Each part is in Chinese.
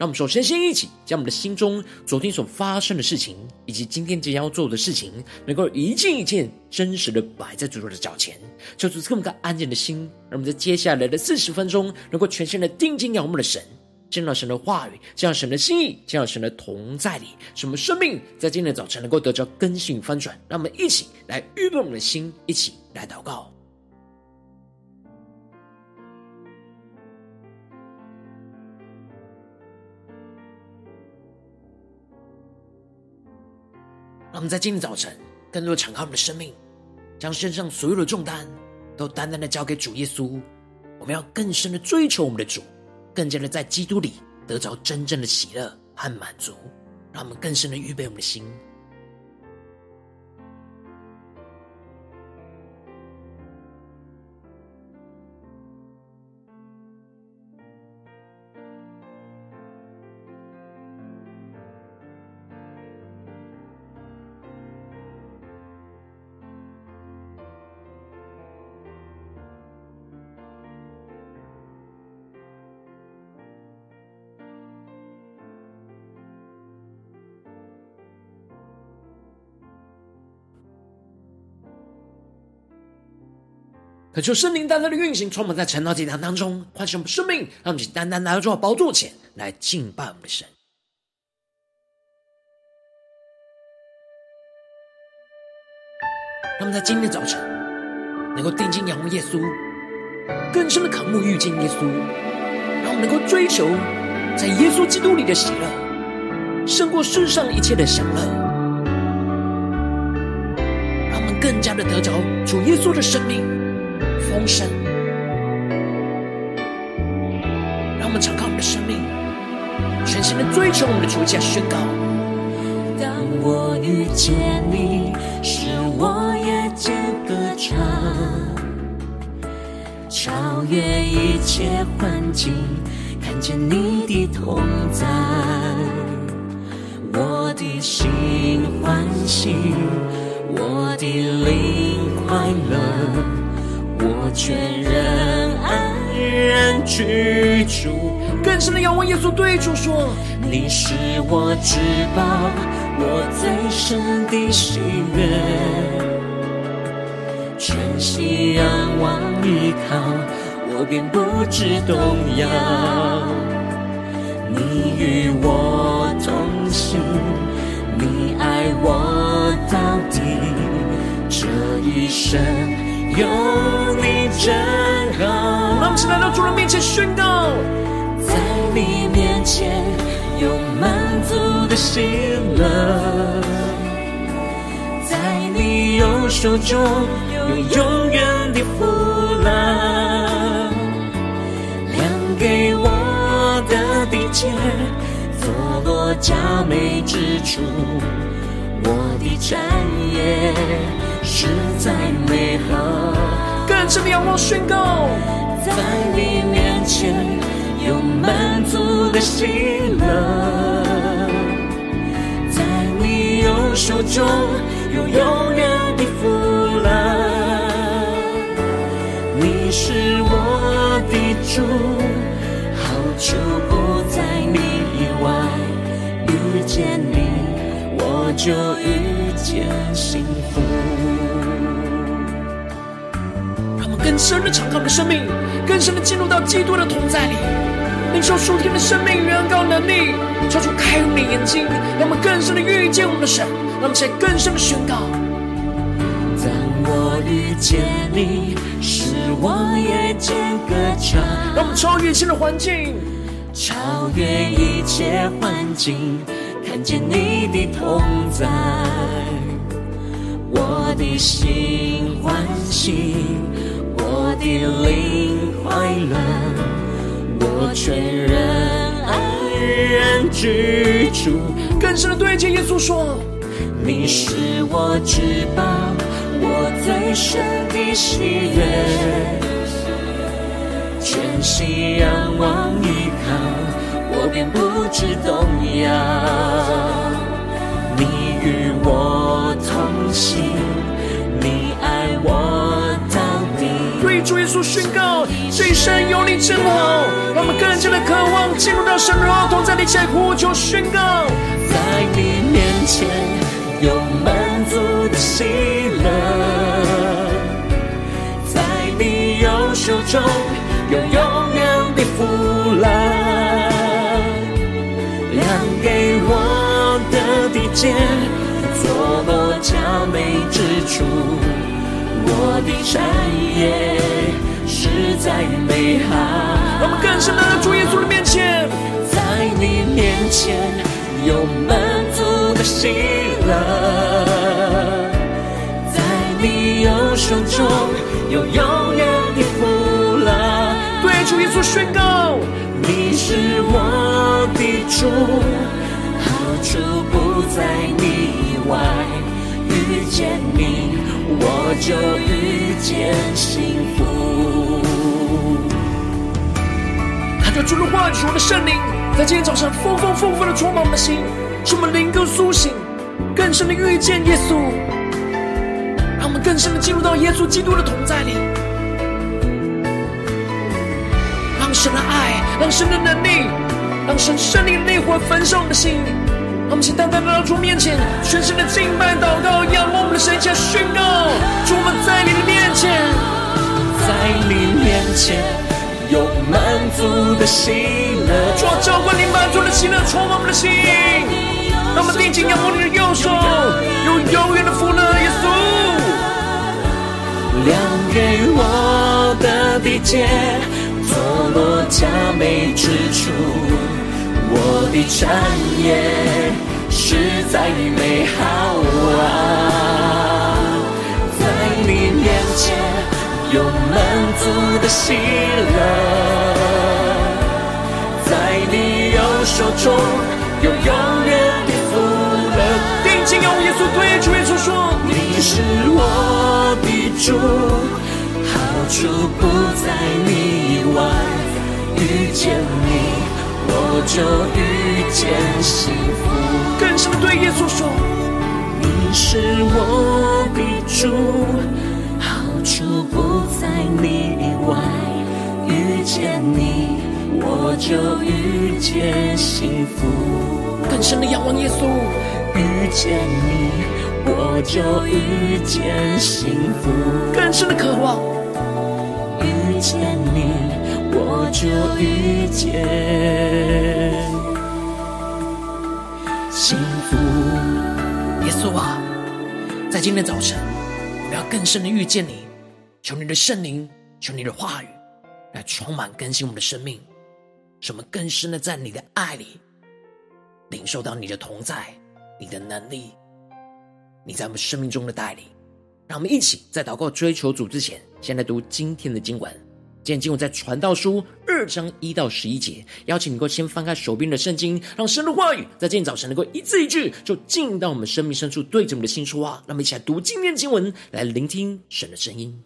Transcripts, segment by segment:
让我们首先先一起将我们的心中昨天所发生的事情，以及今天即将要做的事情，能够一件一件真实的摆在主的脚前，求主赐我们个安静的心，让我们在接下来的四十分钟，能够全心的定睛仰望的神，见到神的话语，见到神的心意，见到神的同在里，使我们生命在今天的早晨能够得着更新翻转。让我们一起来预备我们的心，一起来祷告。我们在今天早晨更多的敞开我们的生命，将身上所有的重担都单单的交给主耶稣。我们要更深的追求我们的主，更加的在基督里得着真正的喜乐和满足。让我们更深的预备我们的心。恳求圣灵单单的运行，充满在晨祷祭坛当中，唤醒我们生命，让我们单单来到主的宝座前来敬拜我们的神。让我们在今天早晨能够定睛仰望耶稣，更深的渴慕遇见耶稣，让我们能够追求在耶稣基督里的喜乐，胜过世上一切的享乐。让我们更加的得着主耶稣的生命。丰盛，让我们敞开我们的生命，全心的追求我们的主，加宣告。当我遇见你，使我夜间歌唱，超越一切环境，看见你的同在，我的心欢喜，我的灵快乐。我全然安然居住，更深的仰望耶稣，对主说：你是我至宝，我最深的喜悦，全心仰望依靠，我便不致动摇。你与我同行，你爱我到底，这一生。有你真好，让我们来到主人面前宣告，在你面前有满足的喜乐，在你右手中有永远的福乐，量给我的地界，坐落佳美之处，我的产业。实在美好，更深的仰望宣告，在你面前有满足的喜乐，在你右手中有永远的福乐。你是我的主，好处不在你以外，遇见你我就遇见幸福。更深的敞开我们的生命，更深的进入到基督的同在里，领受属天的生命。与恩膏能力，求主开我们的眼睛，让我们更深的遇见我们的神，让我们在更深的宣告。当我遇见你，使我夜间歌唱，让我们超越一切的环境，超越一切环境，看见你的同在，我的心欢喜。的灵快乐，我全然安人居住。更深的对接耶稣说：“你是我至宝，我最深的喜悦，全心仰望依靠，我便不知动摇。你与我同行，”主耶稣宣告：这一生有你真好，让我们更加的渴望进入到神的同在，一起来呼求宣告。在你面前有满足的喜乐，在你右手中有永远的福乐，量给我的地界，坐落佳美之处，我的产业实在美好。我们更深的主耶稣的面前，在你面前。有满足的喜乐，在你右手中有永远的福乐。对主耶稣宣告，你是我的主，好处不在你以外。遇见你，我就遇见幸福。他就主的话语，主的圣灵。在今天早上，丰丰富富的充满我们的心，使我们灵更苏醒，更深的遇见耶稣，让我们更深的进入到耶稣基督的同在里，让神的爱，让神的能力，让神圣灵的烈火焚烧我们的心。让我们请单单来到主面前，全身的敬拜、祷告、仰望喜乐，主啊，浇灌你满足的喜乐，充满我们的心。让我们定睛仰望你的右手，有永远的福乐，耶稣。亮给我的地界，坐落佳美之处，我的产业实在美好啊，在你面前。有满足的喜乐，手中有永远的福乐。定睛仰望耶稣，对主耶稣说：你是我的主，好处不在你以外。遇见你，我就遇见幸福。更深的对耶稣说：你是我的主。好处不在你以外，遇见你，我就遇见幸福。更深的仰望耶稣，遇见你，我就遇见幸福。更深的渴望，遇见你，我就遇见幸福。耶稣啊，在今天早晨，我们要更深的遇见你。求你的圣灵，求你的话语来充满更新我们的生命，什么更深的在你的爱里领受到你的同在、你的能力、你在我们生命中的带领。让我们一起在祷告追求主之前，先来读今天的经文。今天经文在传道书二章一到十一节。邀请你能够先翻开手边的圣经，让神的话语在今天早晨能够一字一句就进到我们生命深处，对着我们的心说话。让我们一起来读今天的经文，来聆听神的声音。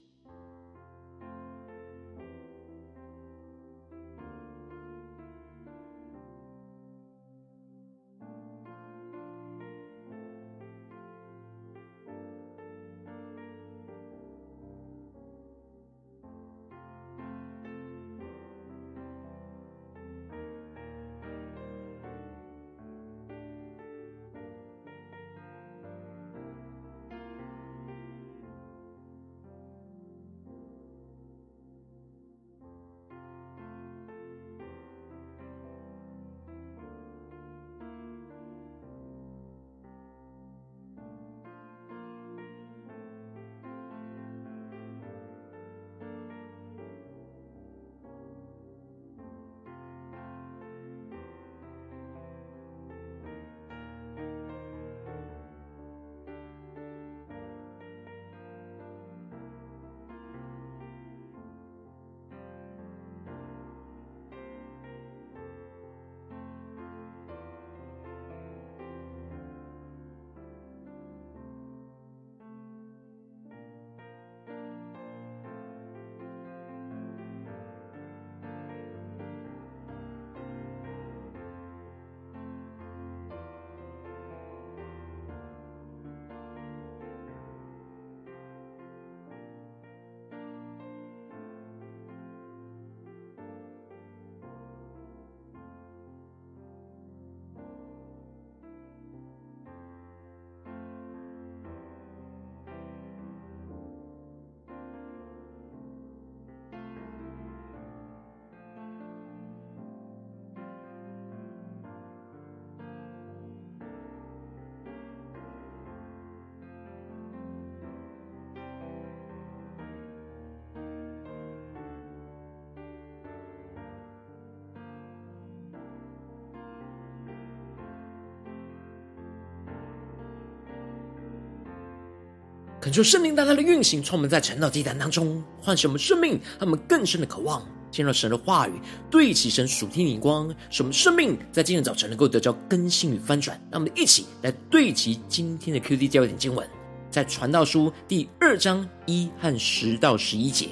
恳求圣灵大大的运行，充满在晨祷祭坛当中，唤醒我们生命，他们更深的渴望见到神的话语，对齐神属天的光，使我们生命在今天早晨能够得到更新与翻转。让我们一起来对齐今天的 QD 焦点经文，在传道书第二章一和十到十一节。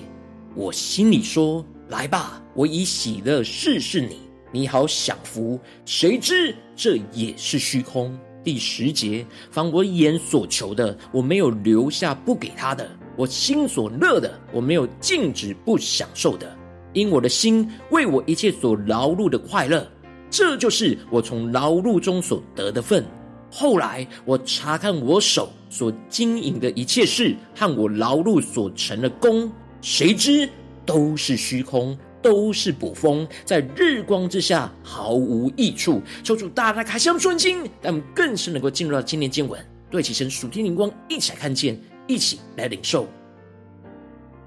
我心里说：来吧，我以喜乐试试你，你好享福。谁知这也是虚空。第十节，凡我眼所求的，我没有留下不给他的；我心所乐的，我没有禁止不享受的。因我的心为我一切所劳碌的快乐，这就是我从劳碌中所得的分。后来我查看我手所经营的一切事和我劳碌所成的功，谁知都是虚空。都是捕风，在日光之下毫无益处。求主大大开箱顺经，让我们更是能够进入到今天经文，对齐神属天灵光，一起来看见，一起来领受。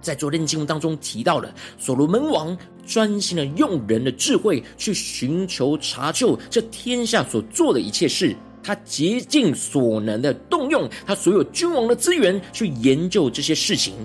在昨天的经文当中提到了所罗门王专心的用人的智慧去寻求查究这天下所做的一切事，他竭尽所能的动用他所有君王的资源去研究这些事情。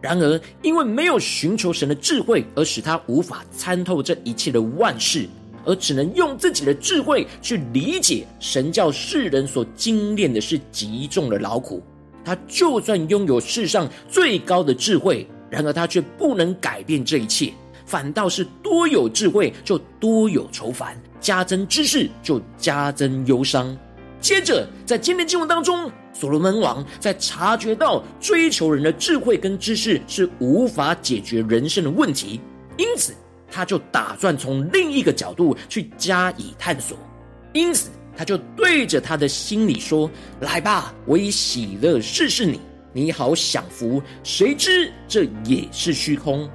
然而，因为没有寻求神的智慧，而使他无法参透这一切的万事，而只能用自己的智慧去理解神教世人所经练的是极重的劳苦。他就算拥有世上最高的智慧，然而他却不能改变这一切，反倒是多有智慧就多有愁烦，加增知识就加增忧伤。接着，在今天经文当中，所罗门王在察觉到追求人的智慧跟知识是无法解决人生的问题，因此他就打算从另一个角度去加以探索。因此，他就对着他的心里说：“来吧，我以喜乐试试你，你好享福。谁知这也是虚空。”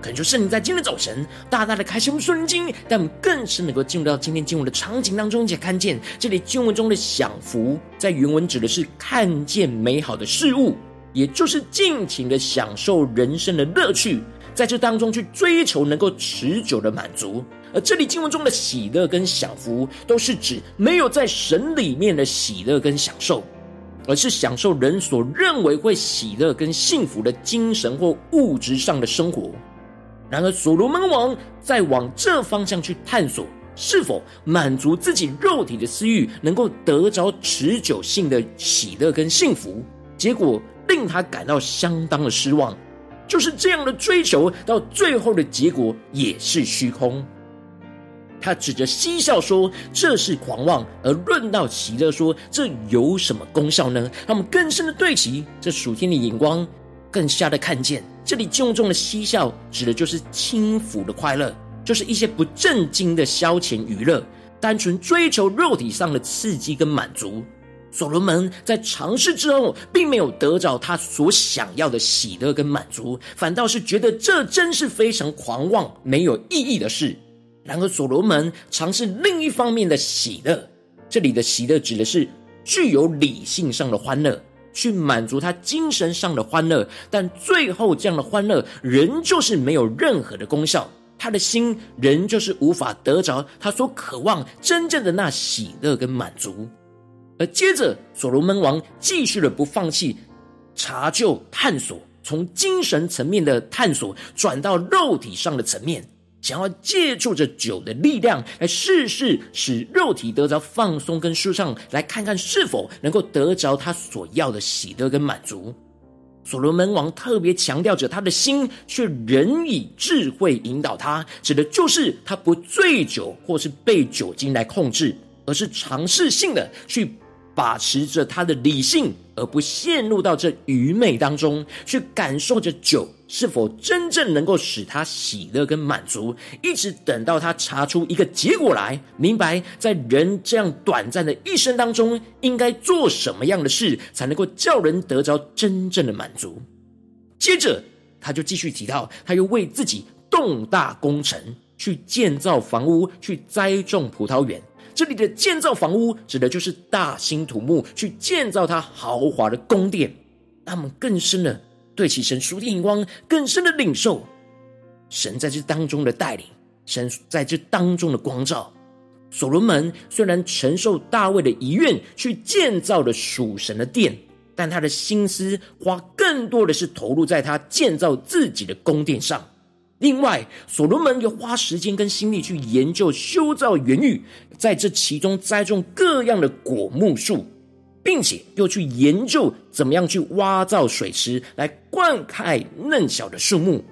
恳求圣灵在今天早晨大大的开启我们属灵经，让我们更是能够进入到今天经文的场景当中，且看见这里经文中的享福，在原文指的是看见美好的事物，也就是尽情的享受人生的乐趣，在这当中去追求能够持久的满足。而这里经文中的喜乐跟享福，都是指没有在神里面的喜乐跟享受，而是享受人所认为会喜乐跟幸福的精神或物质上的生活。然而，所罗门王在往这方向去探索，是否满足自己肉体的私欲，能够得着持久性的喜乐跟幸福，结果令他感到相当的失望。就是这样的追求，到最后的结果也是虚空。他指着嬉笑说：“这是狂妄。”而论到喜乐说：“这有什么功效呢？”他们更深的对齐这属天的眼光。更加的看见，这里经文中的嬉笑，指的就是轻浮的快乐，就是一些不正经的消遣娱乐，单纯追求肉体上的刺激跟满足。所罗门在尝试之后，并没有得着他所想要的喜乐跟满足，反倒是觉得这真是非常狂妄、没有意义的事。然而，所罗门尝试另一方面的喜乐，这里的喜乐指的是具有理性上的欢乐。去满足他精神上的欢乐，但最后这样的欢乐仍旧是没有任何的功效，他的心仍旧是无法得着他所渴望真正的那喜乐跟满足。而接着，所罗门王继续的不放弃查究探索，从精神层面的探索转到肉体上的层面。想要借助着酒的力量来试试，使肉体得着放松跟舒畅，来看看是否能够得着他所要的喜乐跟满足。所罗门王特别强调着他的心，却仍以智慧引导他，指的就是他不醉酒或是被酒精来控制，而是尝试性的去。把持着他的理性，而不陷入到这愚昧当中，去感受着酒是否真正能够使他喜乐跟满足，一直等到他查出一个结果来，明白在人这样短暂的一生当中，应该做什么样的事，才能够叫人得着真正的满足。接着，他就继续提到，他又为自己动大工程，去建造房屋，去栽种葡萄园。这里的建造房屋，指的就是大兴土木去建造他豪华的宫殿。他们更深的对齐神属天眼光，更深的领受神在这当中的带领，神在这当中的光照。所罗门虽然承受大卫的遗愿去建造了属神的殿，但他的心思花更多的是投入在他建造自己的宫殿上。另外，所罗门又花时间跟心力去研究修造园域，在这其中栽种各样的果木树，并且又去研究怎么样去挖造水池来灌溉嫩小的树木。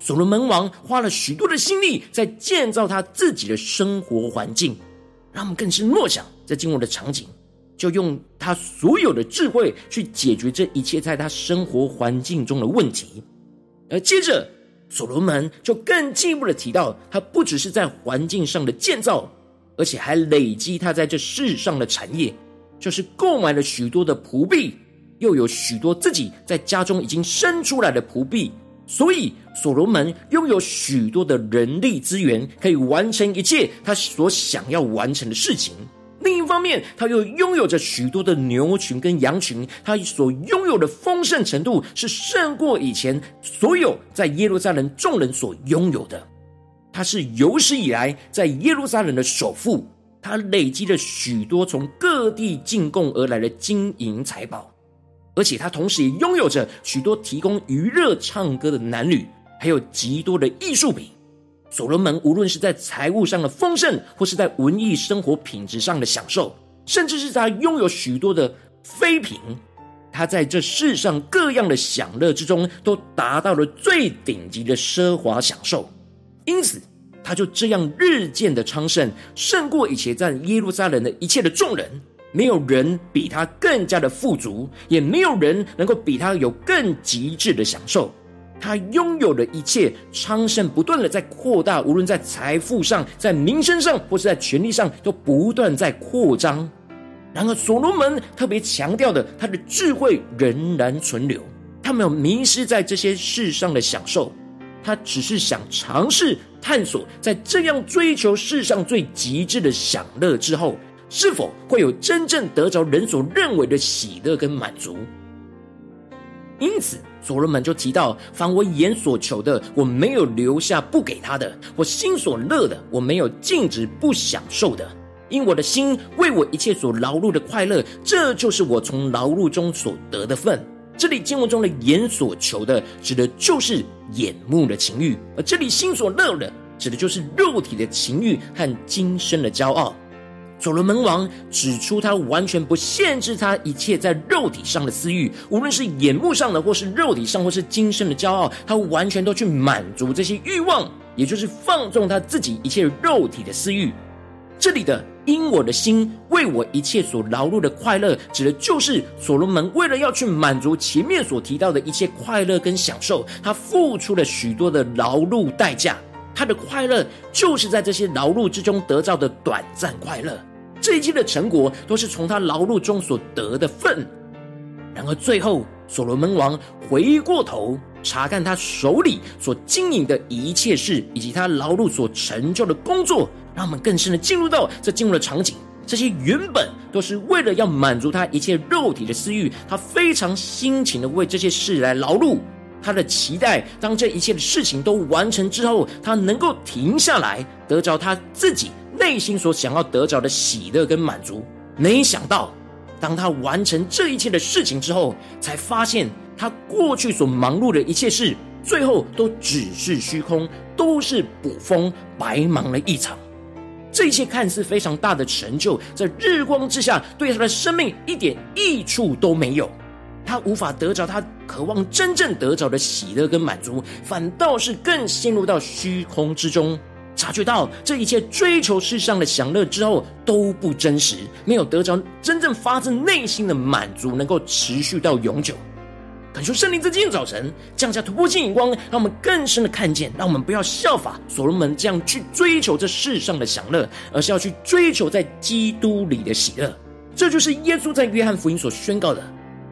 所罗门王花了许多的心力在建造他自己的生活环境，让我们更是默想在经文的场景。就用他所有的智慧去解决这一切在他生活环境中的问题，而接着所罗门就更进一步的提到，他不只是在环境上的建造，而且还累积他在这世上的产业，就是购买了许多的仆婢，又有许多自己在家中已经生出来的仆婢，所以所罗门拥有许多的人力资源，可以完成一切他所想要完成的事情。另一方面，他又拥有着许多的牛群跟羊群，他所拥有的丰盛程度是胜过以前所有在耶路撒冷众人所拥有的。他是有史以来在耶路撒冷的首富，他累积了许多从各地进贡而来的金银财宝，而且他同时也拥有着许多提供娱乐唱歌的男女，还有极多的艺术品。所罗门无论是在财务上的丰盛，或是在文艺生活品质上的享受，甚至是他拥有许多的妃嫔，他在这世上各样的享乐之中，都达到了最顶级的奢华享受。因此，他就这样日渐的昌盛，胜过以前在耶路撒冷的一切的众人。没有人比他更加的富足，也没有人能够比他有更极致的享受。他拥有的一切昌盛不断的在扩大，无论在财富上、在名声上，或是在权力上，都不断在扩张。然而，所罗门特别强调的，他的智慧仍然存留，他没有迷失在这些世上的享受，他只是想尝试探索，在这样追求世上最极致的享乐之后，是否会有真正得着人所认为的喜乐跟满足。因此，所罗门就提到：凡我眼所求的，我没有留下不给他的；我心所乐的，我没有禁止不享受的。因我的心为我一切所劳碌的快乐，这就是我从劳碌中所得的份。这里经文中的眼所求的，指的就是眼目的情欲；而这里心所乐的，指的就是肉体的情欲和今生的骄傲。所罗门王指出，他完全不限制他一切在肉体上的私欲，无论是眼目上的，或是肉体上，或是今生的骄傲，他完全都去满足这些欲望，也就是放纵他自己一切肉体的私欲。这里的“因我的心为我一切所劳碌的快乐”，指的就是所罗门为了要去满足前面所提到的一切快乐跟享受，他付出了许多的劳碌代价。他的快乐就是在这些劳碌之中得到的短暂快乐，这一切的成果都是从他劳碌中所得的份。然而最后，所罗门王回过头查看他手里所经营的一切事，以及他劳碌所成就的工作，让我们更深的进入到这进入的场景。这些原本都是为了要满足他一切肉体的私欲，他非常辛勤的为这些事来劳碌。他的期待，当这一切的事情都完成之后，他能够停下来，得着他自己内心所想要得着的喜乐跟满足。没想到，当他完成这一切的事情之后，才发现他过去所忙碌的一切事，最后都只是虚空，都是捕风，白忙了一场。这一切看似非常大的成就，在日光之下，对他的生命一点益处都没有。他无法得着他渴望真正得着的喜乐跟满足，反倒是更陷入到虚空之中。察觉到这一切追求世上的享乐之后都不真实，没有得着真正发自内心的满足，能够持续到永久。恳求圣灵在今天早晨降下突破性眼光，让我们更深的看见，让我们不要效法所罗门这样去追求这世上的享乐，而是要去追求在基督里的喜乐。这就是耶稣在约翰福音所宣告的。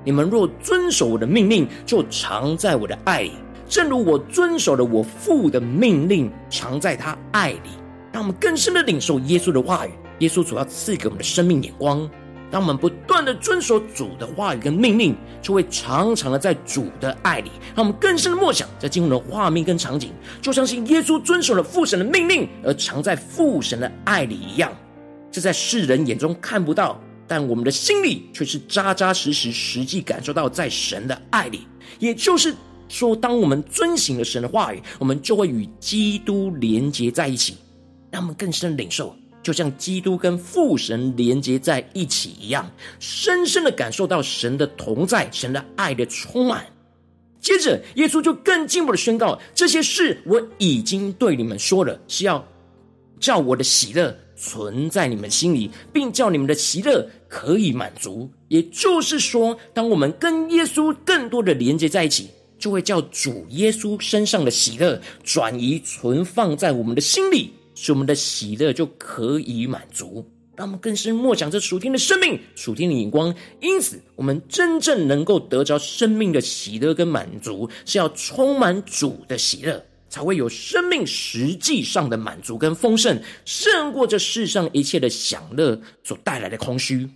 你们若遵守我的命令，就常在我的爱里，正如我遵守了我父的命令，常在他爱里。让我们更深的领受耶稣的话语，耶稣所要赐给我们的生命眼光。当我们不断的遵守主的话语跟命令，就会常常的在主的爱里。让我们更深的默想，在进入的画面跟场景，就相信耶稣遵守了父神的命令，而常在父神的爱里一样。这在世人眼中看不到。但我们的心里却是扎扎实实、实际感受到在神的爱里。也就是说，当我们遵行了神的话语，我们就会与基督连结在一起，让我们更深领受，就像基督跟父神连结在一起一样，深深的感受到神的同在、神的爱的充满。接着，耶稣就更进一步的宣告：这些事我已经对你们说了，是要叫我的喜乐存在你们心里，并叫你们的喜乐可以满足。也就是说，当我们跟耶稣更多的连接在一起，就会叫主耶稣身上的喜乐转移存放在我们的心里，使我们的喜乐就可以满足。让我们更深默想这属天的生命、属天的眼光。因此，我们真正能够得着生命的喜乐跟满足，是要充满主的喜乐，才会有生命实际上的满足跟丰盛，胜过这世上一切的享乐所带来的空虚。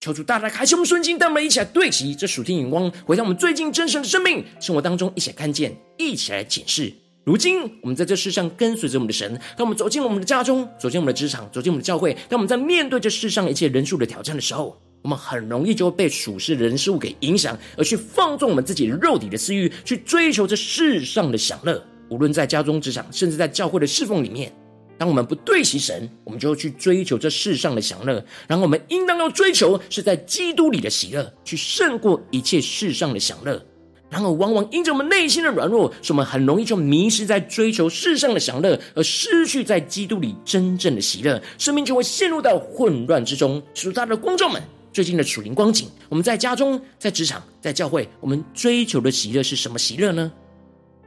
求主大大开启我们顺境，带我们一起来对齐这属天眼光，回到我们最近真实的生命生活当中，一起来看见，一起来检视。如今，我们在这世上跟随着我们的神，当我们走进我们的家中，走进我们的职场，走进我们的教会，当我们在面对这世上一切人数的挑战的时候，我们很容易就会被属世人事物给影响，而去放纵我们自己肉体的私欲，去追求这世上的享乐。无论在家中、职场，甚至在教会的侍奉里面，当我们不对齐神，我们就会去追求这世上的享乐。然后，我们应当要追求是在基督里的喜乐，去胜过一切世上的享乐。然而，往往因着我们内心的软弱，使我们很容易就迷失在追求世上的享乐，而失去在基督里真正的喜乐，生命就会陷入到混乱之中。属他的观众们，最近的属灵光景，我们在家中、在职场、在教会，我们追求的喜乐是什么喜乐呢？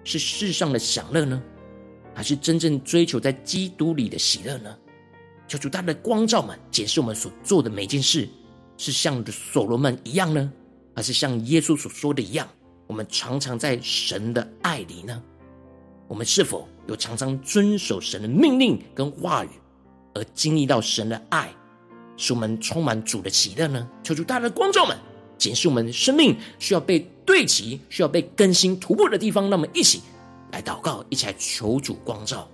是世上的享乐呢，还是真正追求在基督里的喜乐呢？求主他的光照们，解释我们所做的每件事，是像所罗门一样呢，还是像耶稣所说的一样？我们常常在神的爱里呢？我们是否有常常遵守神的命令跟话语，而经历到神的爱，使我们充满主的喜乐呢？求主大家的光照们，检视我们生命需要被对齐、需要被更新突破的地方，那么一起来祷告，一起来求主光照。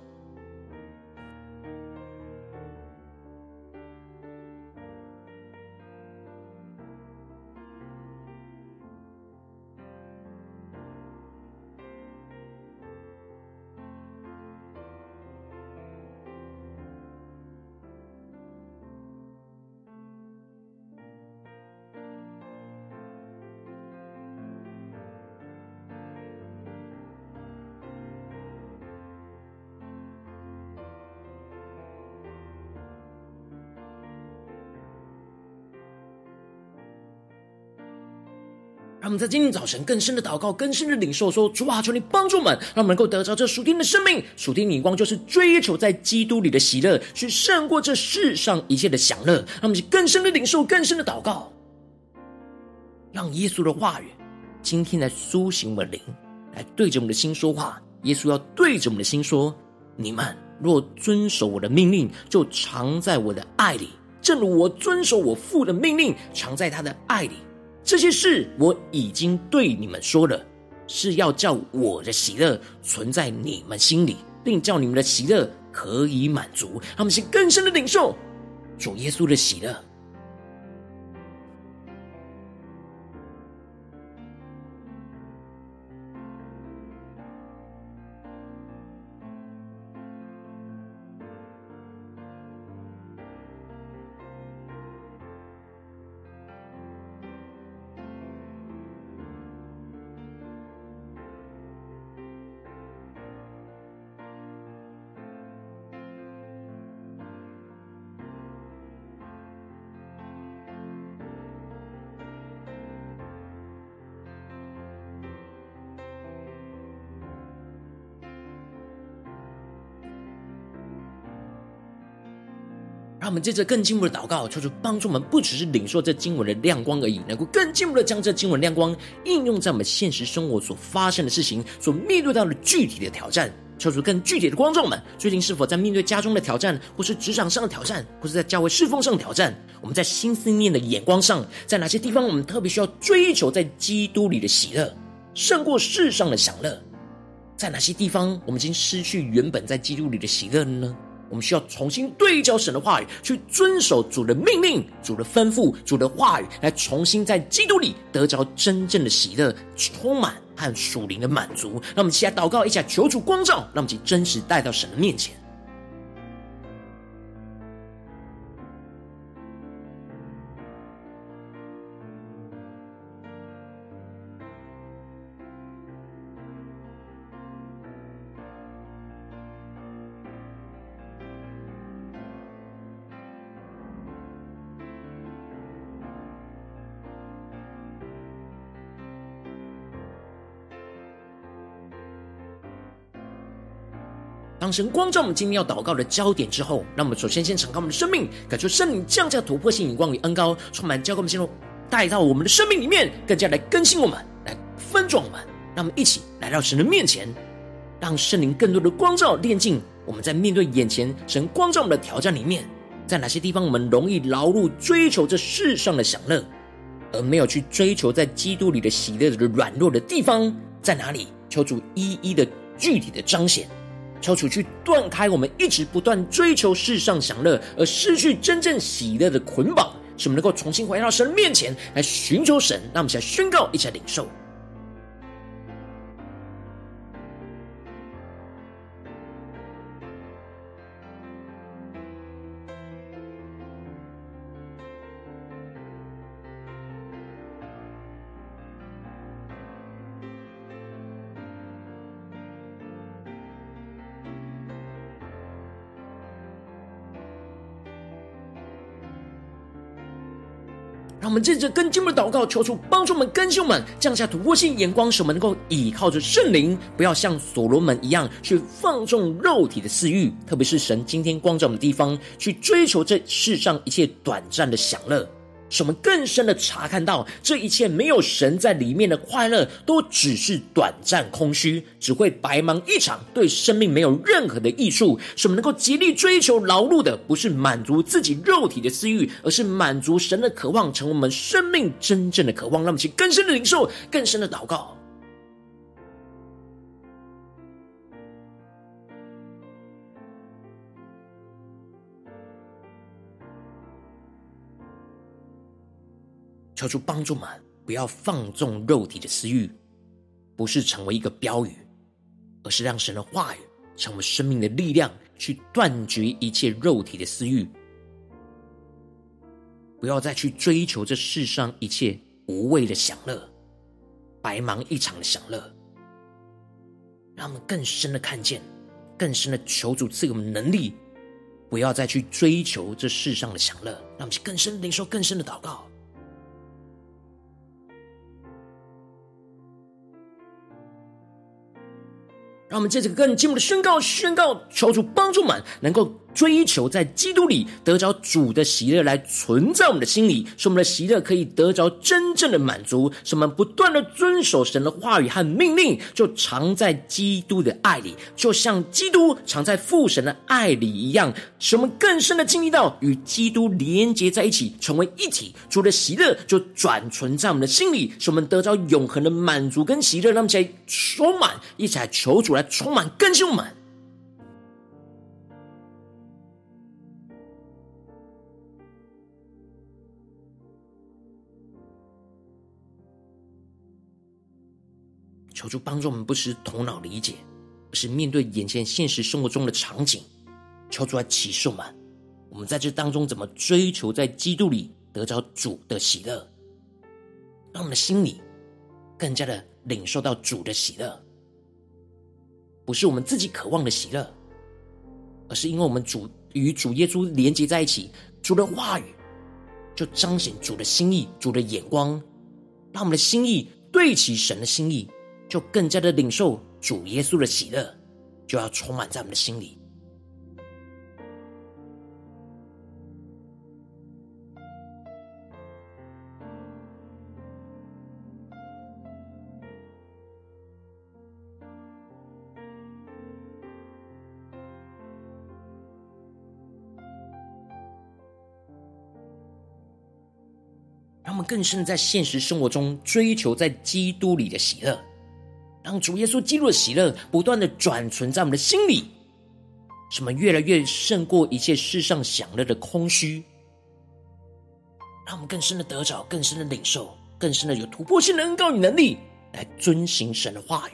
让我们在今天早晨更深的祷告，更深的领受说，主啊，求你帮助我们，让我们能够得着这属天的生命。属天的眼光就是追求在基督里的喜乐，去胜过这世上一切的享乐。让我们更深的领受，更深的祷告，让耶稣的话语今天来苏醒我们灵，来对着我们的心说话。耶稣要对着我们的心说：你们若遵守我的命令，就常在我的爱里，正如我遵守我父的命令，常在他的爱里。这些事我已经对你们说了，是要叫我的喜乐存在你们心里，并叫你们的喜乐可以满足。他们是更深的领受主耶稣的喜乐。我们接着更进一步的祷告，求主帮助我们，不只是领受这经文的亮光而已，能够更进一步的将这经文亮光应用在我们现实生活所发生的事情，所面对到的具体的挑战。求主更具体的光众们，最近是否在面对家中的挑战，或是职场上的挑战，或是在教会侍奉上的挑战？我们在心思念的眼光上，在哪些地方我们特别需要追求在基督里的喜乐，胜过世上的享乐？在哪些地方我们已经失去原本在基督里的喜乐了呢？我们需要重新对照神的话语，去遵守主的命令、主的吩咐、主的话语，来重新在基督里得着真正的喜乐、充满和属灵的满足。那我们一起来祷告，一下求主光照，让我们真实带到神的面前。当神光照我们今天要祷告的焦点之后，让我们首先先敞开我们的生命，感受圣灵降下突破性眼光与恩膏，充满交给我们心中，带到我们的生命里面，更加来更新我们，来分壮我们。让我们一起来到神的面前，让圣灵更多的光照炼净我们，在面对眼前神光照我们的挑战里面，在哪些地方我们容易劳碌追求这世上的享乐，而没有去追求在基督里的喜乐的软弱的地方在哪里？求主一一的具体的彰显。求主去断开我们一直不断追求世上享乐而失去真正喜乐的捆绑，使我们能够重新回到神面前来寻求神。让我们一起来宣告，一起来领受。们借着跟进一步祷告，求主帮助我们更新我们，降下突破性眼光，使我们能够倚靠着圣灵，不要像所罗门一样去放纵肉体的私欲，特别是神今天光照我们的地方，去追求这世上一切短暂的享乐。使我们更深的查看到，这一切没有神在里面的快乐，都只是短暂空虚，只会白忙一场，对生命没有任何的益处。使我们能够极力追求劳碌的，不是满足自己肉体的私欲，而是满足神的渴望，成为我们生命真正的渴望。让我们去更深的领受，更深的祷告。求主帮助我们，不要放纵肉体的私欲，不是成为一个标语，而是让神的话语成为生命的力量，去断绝一切肉体的私欲。不要再去追求这世上一切无谓的享乐，白忙一场的享乐。让我们更深的看见，更深的求主赐给我们能力，不要再去追求这世上的享乐。让我们去更深领受更深的祷告。让我们借着更进一步的宣告，宣告求主帮助们，能够追求在基督里得着主的喜乐来存在我们的心里，使我们的喜乐可以得着真正的满足。使我们不断的遵守神的话语和命令，就藏在基督的爱里，就像基督藏在父神的爱里一样。使我们更深的经历到与基督连接在一起，成为一体。主的喜乐就转存在我们的心里，使我们得着永恒的满足跟喜乐。让我们一起来充满，一起来求主来。充满更新我们，求主帮助我们，不是头脑理解，而是面对眼前现实生活中的场景，求主来启示我们。我们在这当中怎么追求在基督里得着主的喜乐，让我们的心里更加的领受到主的喜乐。不是我们自己渴望的喜乐，而是因为我们主与主耶稣连接在一起，主的话语就彰显主的心意，主的眼光，让我们的心意对齐神的心意，就更加的领受主耶稣的喜乐，就要充满在我们的心里。让我们更深的在现实生活中追求在基督里的喜乐，让主耶稣基督的喜乐不断的转存在我们的心里，使我们越来越胜过一切世上享乐的空虚，让我们更深的得着，更深的领受，更深的有突破性的恩膏与能力，来遵行神的话语。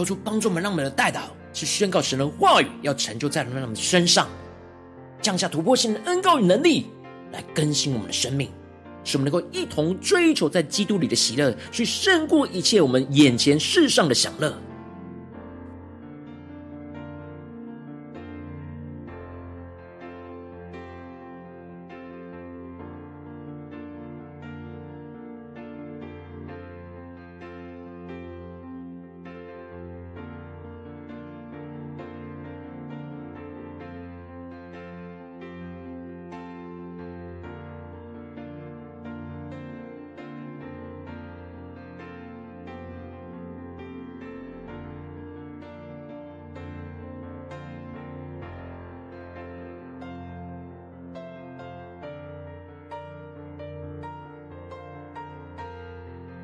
求出帮助我们，让我们的代祷是宣告神的话语，要成就在我们身上，降下突破性的恩告与能力，来更新我们的生命，使我们能够一同追求在基督里的喜乐，去胜过一切我们眼前世上的享乐。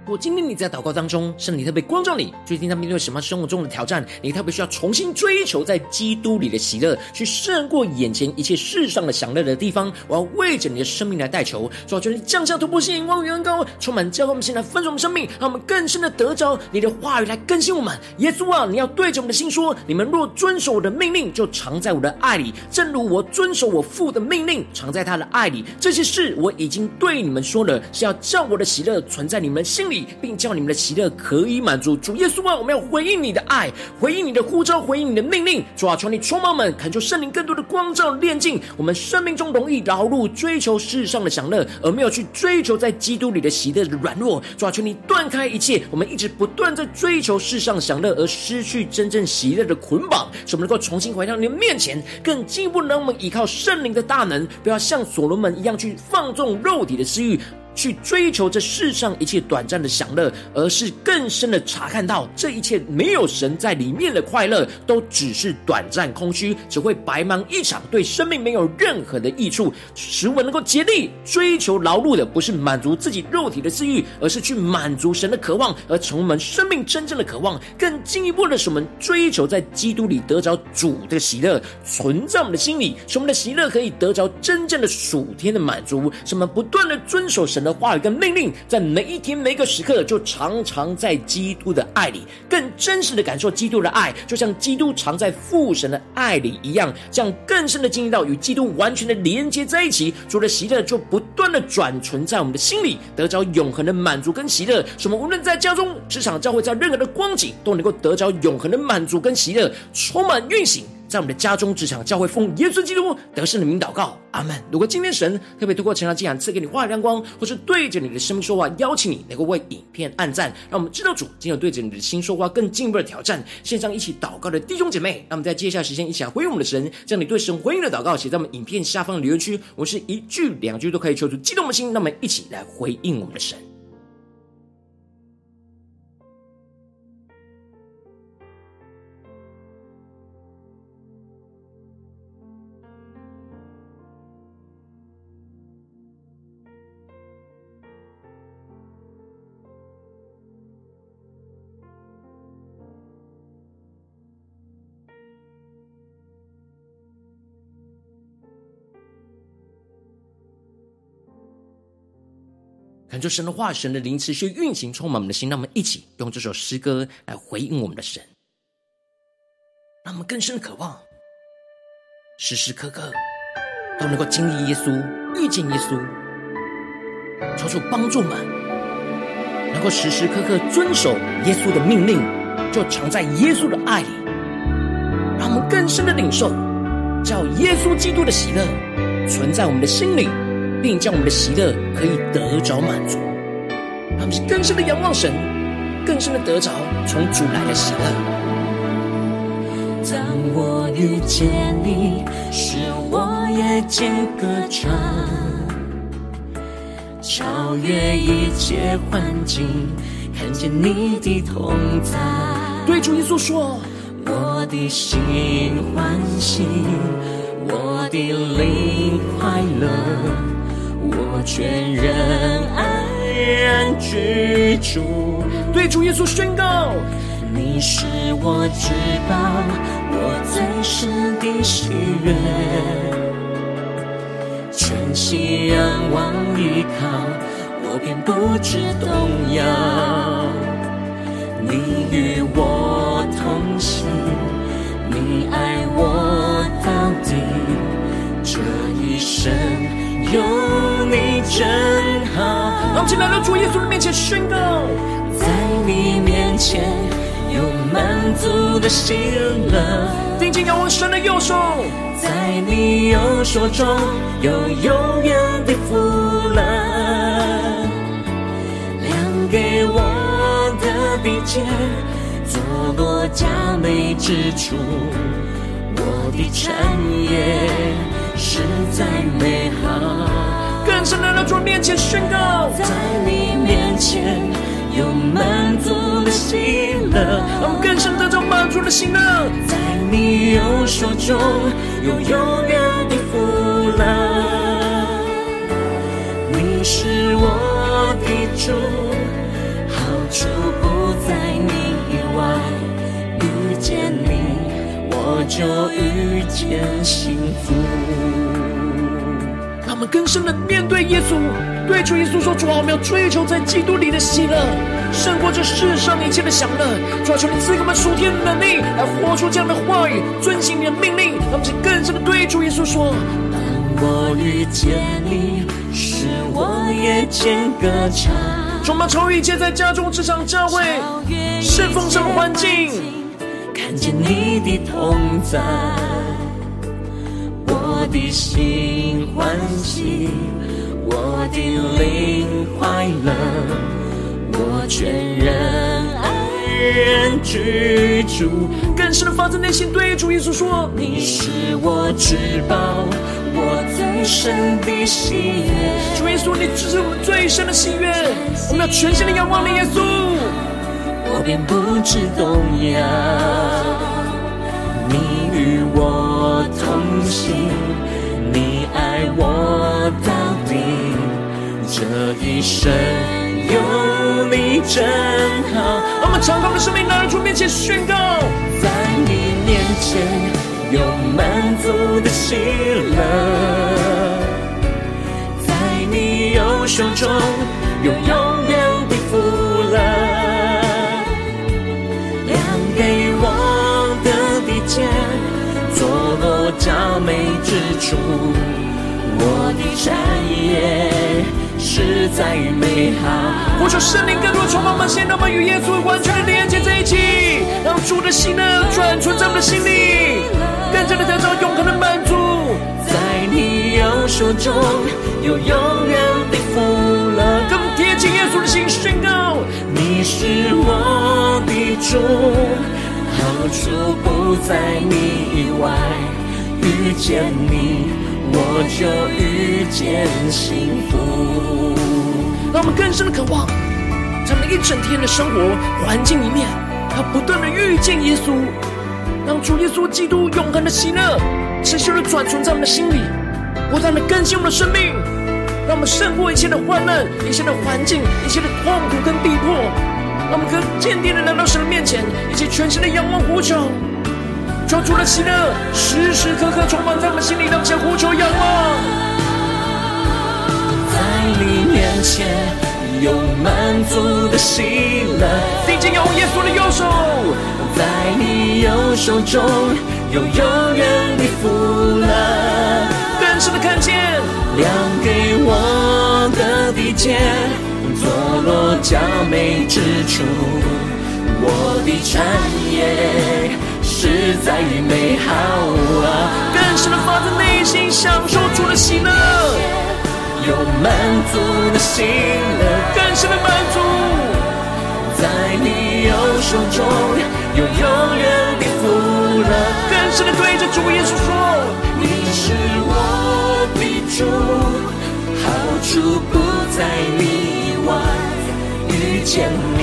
如果今天你在祷告当中，圣灵特别光照你，最近在面对什么生活中的挑战？你特别需要重新追求在基督里的喜乐，去胜过眼前一切世上的享乐的地方。我要为着你的生命来代求，主啊，求你降下突破性、光与恩膏，充满教会我们现在分盛我们生命，让我们更深的得着你的话语来更新我们。耶稣啊，你要对着我们的心说：你们若遵守我的命令，就常在我的爱里，正如我遵守我父的命令，常在他的爱里。这些事我已经对你们说了，是要叫我的喜乐存在你们心里。并叫你们的喜乐可以满足。主耶稣啊，我们要回应你的爱，回应你的呼召，回应你的命令。主啊，求你充满们，恳求圣灵更多的光照、炼净我们生命中容易劳碌、追求世上的享乐，而没有去追求在基督里的喜乐的软弱。主啊，求你断开一切我们一直不断在追求世上享乐而失去真正喜乐的捆绑，使我们能够重新回到你的面前，更进一步让我们依靠圣灵的大能，不要像所罗门一样去放纵肉体的私欲。去追求这世上一切短暂的享乐，而是更深的查看到这一切没有神在里面的快乐，都只是短暂空虚，只会白忙一场，对生命没有任何的益处。使我能够竭力追求劳碌的，不是满足自己肉体的私欲，而是去满足神的渴望，而从我们生命真正的渴望，更进一步的使我们追求在基督里得着主的喜乐，存在我们的心里，使我们的喜乐可以得着真正的属天的满足，使我们不断的遵守神的话语跟命令，在每一天每一个时刻，就常常在基督的爱里，更真实的感受基督的爱，就像基督常在父神的爱里一样，这样更深的经历到与基督完全的连接在一起。主的喜乐就不断的转存在我们的心里，得着永恒的满足跟喜乐。什么无论在家中、职场、教会，在任何的光景，都能够得着永恒的满足跟喜乐，充满运行。在我们的家中、职场、教会，奉耶稣基督得胜的名祷告，阿门。如果今天神特别透过晨祷祭坛赐给你话语亮光，或是对着你的生命说话，邀请你能够为影片按赞，让我们知道主今天有对着你的心说话，更进一步的挑战。线上一起祷告的弟兄姐妹，那么在接下来时间一起来回应我们的神，将你对神回应的祷告写在我们影片下方的留言区，我是一句两句都可以求出激动的心，那么一起来回应我们的神。感受神的话，神的灵持续运行，充满我们的心。让我们一起用这首诗歌来回应我们的神，让我们更深的渴望，时时刻刻都能够经历耶稣，遇见耶稣，求主帮助我们，能够时时刻刻遵守耶稣的命令，就常在耶稣的爱里，让我们更深的领受，叫耶稣基督的喜乐存在我们的心里，并将我们的喜乐可以得着满足。让我们是更深的仰望神，更深的得着从主来的喜乐。当我遇见你，使我也间歌唱，超越一切环境，看见你的同在。对主耶稣说：“我的心欢喜，我的灵快乐，我全人安然居住。”对主耶稣宣告。你是我至宝，我最深的喜悦，全心仰望依靠，我便不知动摇。你与我同行，你爱我到底，这一生有你真好。让我们来到主耶稣的面前宣告，在你面前。有满足的喜乐，定睛仰望神的右手，在你右手中有永远的福乐，量给我的地界，坐落佳美之处，我的产业实在美好。更深来到主面前宣告，在你面前。有满足的喜乐，我们更深得着满足的喜乐，在你右手中有永远的福乐。你是我的主，好处不在你以外，遇见就遇见幸福。让我们更深的面对耶稣。对主耶稣说：“主啊，我们要追求在基督里的喜乐，胜过这世上一切的享乐。主啊，求你赐给我们属天的能力，来活出这样的话语，遵行你的命令。让我们去更深的对主耶稣说：当我遇见你，使我夜间歌唱，充满超越一切在家中、职场、教会、侍奉上的环境，看见你的同在，我的心欢喜。”我的灵快乐，我全人安然居住。更深的发自内心对主耶稣说：“你是我至宝，我最深的喜悦。”主耶稣，你是我们最深的喜悦。我们要全心的仰望你，耶稣，我便不知动摇。你与我同行，你爱我到底。这一生有你真好。我们敞开的生命，拿出面前宣告，在你面前有满足的喜乐，在你右手中拥有落佳美之处，我的产业。实在美好。我求圣灵更多的充满我们，现在我们与耶稣完全的连接在一起，让主的喜乐转存在我们的心里，更加的得到永恒的满足。在你右手中有永远的福乐，更贴近耶稣的心宣告：你是我的主，好处不在你以外，遇见你。我就遇见幸福。让我们更深的渴望，在每一整天的生活环境里面，要不断的遇见耶稣，让主耶稣基督永恒的喜乐持续的转存在我们的心里，不断的更新我们的生命，让我们胜过一切的患难、一切的环境、一切的痛苦跟逼迫，让我们更坚定的来到神的面前，一起全心的仰望呼求。抓住了喜乐时时刻刻充满在我们心里，让我们呼求仰望。在你面前有满足的喜乐，定睛仰望耶稣的右手，在你右手中有永远的福乐，更深的看见，亮给我的地界，坐落佳美之处，我的产业。实在美好啊！更深的发自内心享受主的喜乐，有满足的喜乐，更深的满足，在你右手中有永远的福乐，更深的对着主耶稣说：你是我的主，好处不在你外，遇见你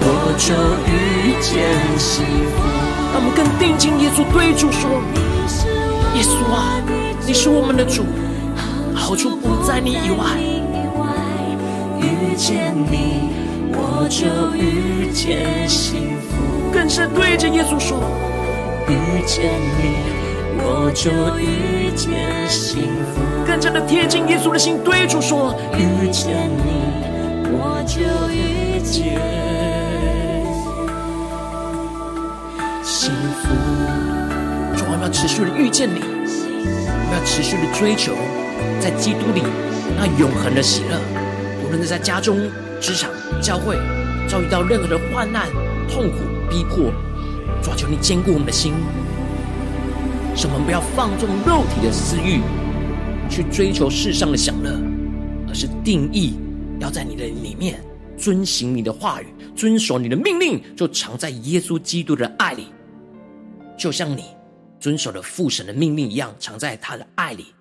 我就遇见幸福。让我们更定睛耶稣，对主说：耶稣啊，你是我们的主，好处不在你以外。遇见你，我就遇见幸福。更是对着耶稣说：遇见你，我就遇见幸福。更加的贴近耶稣的心，对主说：遇见你，我就遇见要持续的遇见你，我们要持续的追求在基督里那永恒的喜乐。无论是在家中、职场、教会，遭遇到任何的患难、痛苦、逼迫，抓求你坚固我们的心，使我们不要放纵肉体的私欲，去追求世上的享乐，而是定义要在你的里面遵行你的话语，遵守你的命令，就藏在耶稣基督的爱里，就像你遵守了父神的命令一样，藏在他的爱里。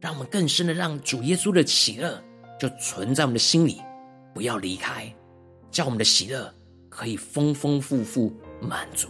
让我们更深的让主耶稣的喜乐就存在我们的心里，不要离开，叫我们的喜乐可以丰丰富富满足。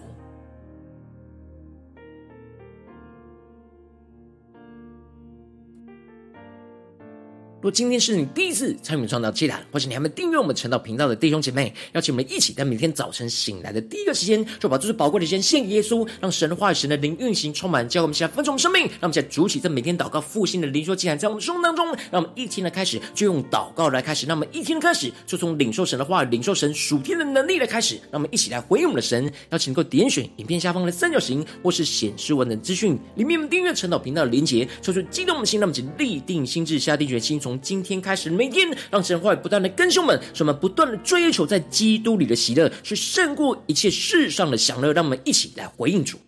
如果今天是你第一次参与创造祭坛，或是你还没订阅我们陈道频道的弟兄姐妹，邀请我们一起在每天早晨醒来的第一个时间，就把这最宝贵的时间献给耶稣，让神的话语、神的灵运行充满，教我们现在分盛生命，让我们现在主起在每天祷告复兴的灵说祭坛，在我们生活当中，让我们一天的开始就用祷告来开始，让我们一天的开始就从领受神的话、领受神属天的能力来开始，让我们一起来回应我们的神。邀请能够点选影片下方的三角形，或是显示文的资讯里面订阅陈道频道的连结，抽出激动的心，让我们请立定心智，下定决心，从从今天开始。每天让神话语不断的更新我们，使我们不断的追求在基督里的喜乐，是胜过一切世上的享乐。让我们一起来回应主。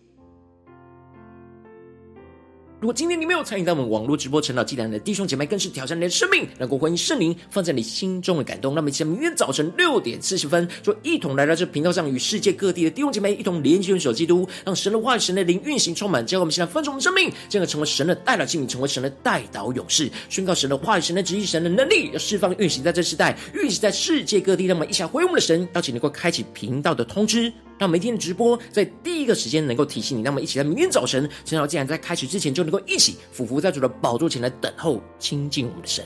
如果今天你没有参与到我们网络直播晨祷祭坛的弟兄姐妹，更是挑战你的生命，能够回应圣灵放在你心中的感动。那么，请在明天早晨六点四十分，就一同来到这频道上，与世界各地的弟兄姐妹一同连接、联手基督，让神的话语、神的灵运行充满，教会我们现在分盛我们生命，这样成为神的代祷器皿，成为神的代祷勇士，宣告神的话语、神的旨意、神的能力，要释放运行在这时代，运行在世界各地。那么，一起回应我们的神，邀请能够开启频道的通知。让每天的直播在第一个时间能够提醒你，那么一起在明天早晨，晨祷祭坛在开始之前就能够一起俯伏在主的宝座前来等候亲近我们的神。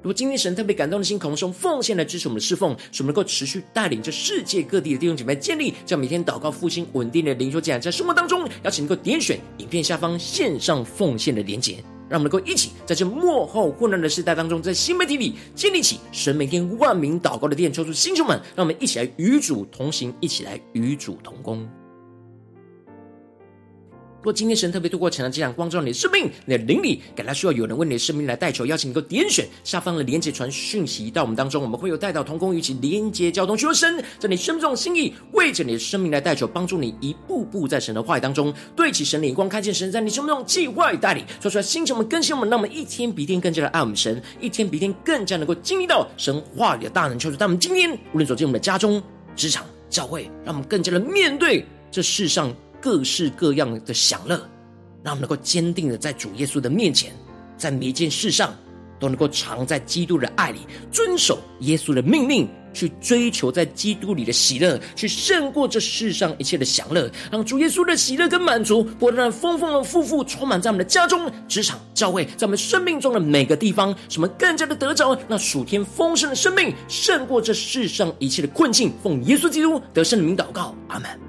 如果今天神特别感动的心，渴望用奉献来支持我们的侍奉，使我们能够持续带领着世界各地的弟兄姐妹建立这样每天祷告复兴稳定的灵修祭坛，在生活当中，邀请能够点选影片下方线上奉献的连结。让我们能够一起在这幕后混乱的时代当中，在新媒体里建立起神每天万名祷告的殿，抽出弟兄们，让我们一起来与主同行，一起来与主同工。如果今天神特别透过晨祷祭坛光照你的生命，你的灵里感到需要有人为你的生命来代求，邀请你能够点选下方的连接传讯息到我们当中，我们会有代祷同工与其连接交通，求神在你生命中的心意，为着你的生命来代求，帮助你一步步在神的话语当中对齐神的眼光，看见神在你生命中计划与带领，说出来星球们更新我们，让我们一天比一天更加的爱我们神，一天比一天更加能够经历到神话语的大能，求主在我们今天无论走进我们的家中、职场、教会，让我们更加的面对这世上。各式各样的享乐，让我们能够坚定的在主耶稣的面前，在每一件事上都能够藏在基督的爱里，遵守耶稣的命令，去追求在基督里的喜乐，去胜过这世上一切的享乐，让主耶稣的喜乐跟满足，不断丰丰的富富充满在我们的家中、职场、教会，在我们生命中的每个地方，使我们更加的得着那属天丰盛的生命，胜过这世上一切的困境。奉耶稣基督得胜的名祷告，阿门。